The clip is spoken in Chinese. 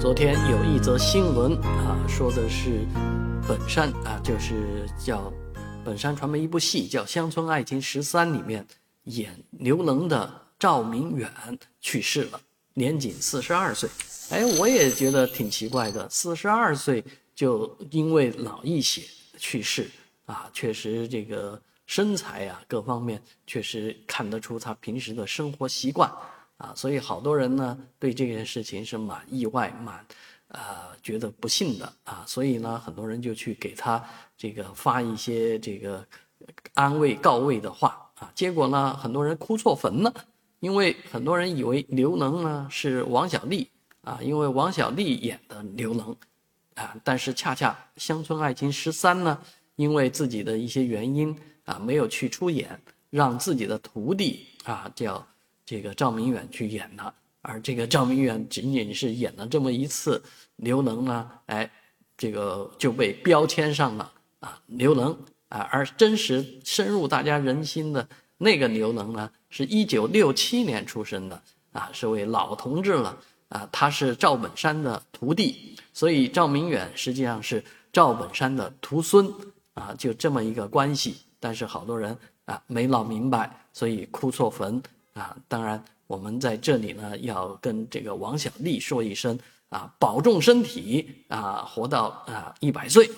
昨天有一则新闻啊，说的是本山啊，就是叫本山传媒一部戏叫《乡村爱情十三》里面演刘能的赵明远去世了，年仅四十二岁。哎，我也觉得挺奇怪的，四十二岁就因为脑溢血去世啊，确实这个身材啊各方面确实看得出他平时的生活习惯。啊，所以好多人呢对这件事情是蛮意外、蛮，呃，觉得不幸的啊。所以呢，很多人就去给他这个发一些这个安慰、告慰的话啊。结果呢，很多人哭错坟了，因为很多人以为刘能呢是王小利啊，因为王小利演的刘能啊。但是恰恰《乡村爱情十三》呢，因为自己的一些原因啊，没有去出演，让自己的徒弟啊叫。这个赵明远去演的，而这个赵明远仅仅是演了这么一次刘能呢，哎，这个就被标签上了啊，刘能啊，而真实深入大家人心的那个刘能呢，是一九六七年出生的啊，是位老同志了啊，他是赵本山的徒弟，所以赵明远实际上是赵本山的徒孙啊，就这么一个关系，但是好多人啊没闹明白，所以哭错坟。啊，当然，我们在这里呢，要跟这个王小利说一声啊，保重身体啊，活到啊一百岁。